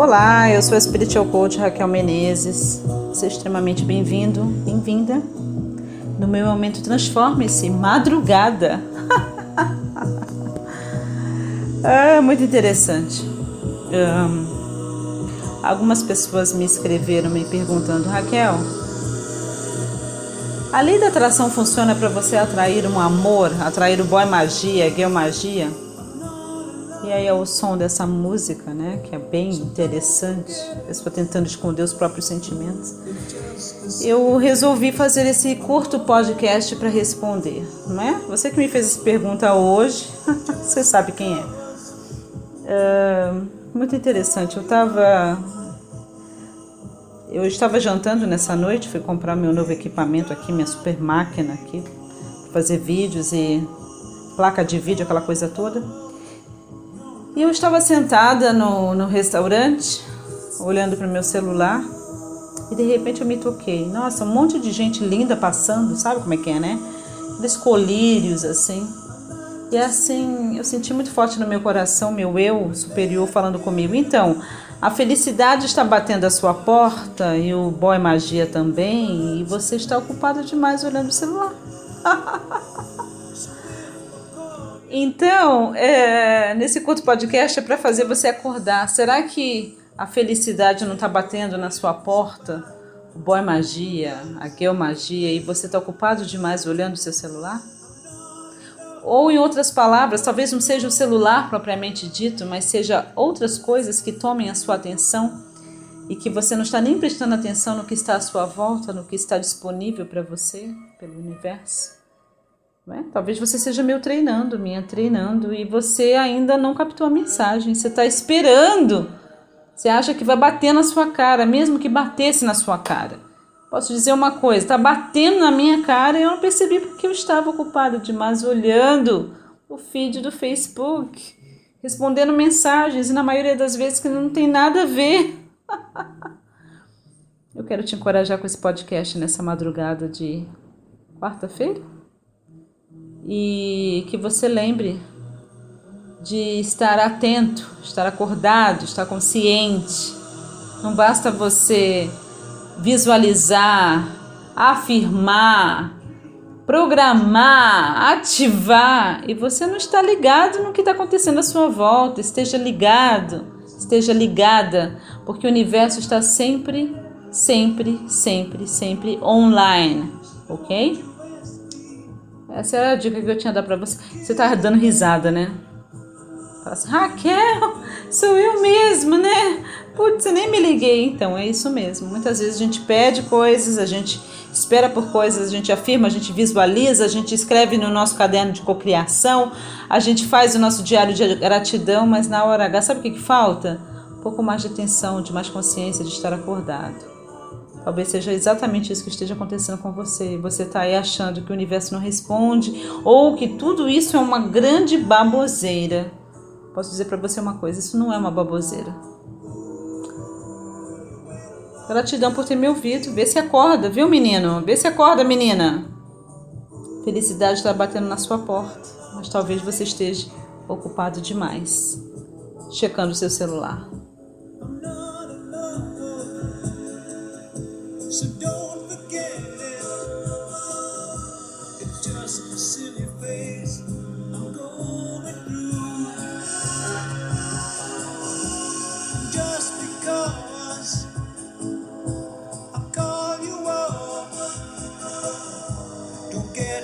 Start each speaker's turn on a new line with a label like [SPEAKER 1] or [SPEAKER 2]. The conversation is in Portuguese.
[SPEAKER 1] Olá, eu sou a Spiritual Coach Raquel Menezes. Seja extremamente bem-vindo, bem-vinda no meu momento Transforme-se Madrugada. é muito interessante. Um, algumas pessoas me escreveram me perguntando, Raquel, a lei da atração funciona para você atrair um amor, atrair o boy magia, girl magia? E aí é o som dessa música, né, que é bem interessante. Eu estou tentando esconder os próprios sentimentos. Eu resolvi fazer esse curto podcast para responder, não é? Você que me fez essa pergunta hoje, você sabe quem é. é muito interessante. Eu estava eu estava jantando nessa noite, fui comprar meu novo equipamento aqui, minha super máquina aqui, fazer vídeos e placa de vídeo, aquela coisa toda. E eu estava sentada no, no restaurante, olhando para o meu celular, e de repente eu me toquei. Nossa, um monte de gente linda passando, sabe como é que é, né? Aqueles colírios assim. E assim, eu senti muito forte no meu coração, meu eu superior falando comigo. Então, a felicidade está batendo a sua porta e o boy magia também, e você está ocupado demais olhando o celular. Então, é, nesse curto podcast é para fazer você acordar. Será que a felicidade não está batendo na sua porta? O boy magia, a girl magia, e você está ocupado demais olhando o seu celular? Ou, em outras palavras, talvez não seja o celular propriamente dito, mas seja outras coisas que tomem a sua atenção e que você não está nem prestando atenção no que está à sua volta, no que está disponível para você pelo universo. Né? Talvez você seja meu treinando, minha treinando, e você ainda não captou a mensagem. Você está esperando. Você acha que vai bater na sua cara, mesmo que batesse na sua cara. Posso dizer uma coisa: está batendo na minha cara e eu não percebi porque eu estava ocupada demais olhando o feed do Facebook, respondendo mensagens, e na maioria das vezes que não tem nada a ver. eu quero te encorajar com esse podcast nessa madrugada de quarta-feira e que você lembre de estar atento, estar acordado, estar consciente. Não basta você visualizar, afirmar, programar, ativar e você não está ligado no que está acontecendo à sua volta. Esteja ligado, esteja ligada, porque o universo está sempre, sempre, sempre, sempre online, ok? Essa era a dica que eu tinha dado pra você. Você tá dando risada, né? Fala assim, Raquel, sou eu mesmo, né? Putz, eu nem me liguei. Então, é isso mesmo. Muitas vezes a gente pede coisas, a gente espera por coisas, a gente afirma, a gente visualiza, a gente escreve no nosso caderno de cocriação, a gente faz o nosso diário de gratidão, mas na hora H, sabe o que, que falta? Um pouco mais de atenção, de mais consciência, de estar acordado. Talvez seja exatamente isso que esteja acontecendo com você. Você está aí achando que o universo não responde ou que tudo isso é uma grande baboseira. Posso dizer para você uma coisa: isso não é uma baboseira. Gratidão por ter me ouvido. Vê se acorda, viu, menino? Vê se acorda, menina. Felicidade está batendo na sua porta, mas talvez você esteja ocupado demais, checando seu celular. So
[SPEAKER 2] don't forget it. It's just a silly face I'm going through. Just because I call you up, don't get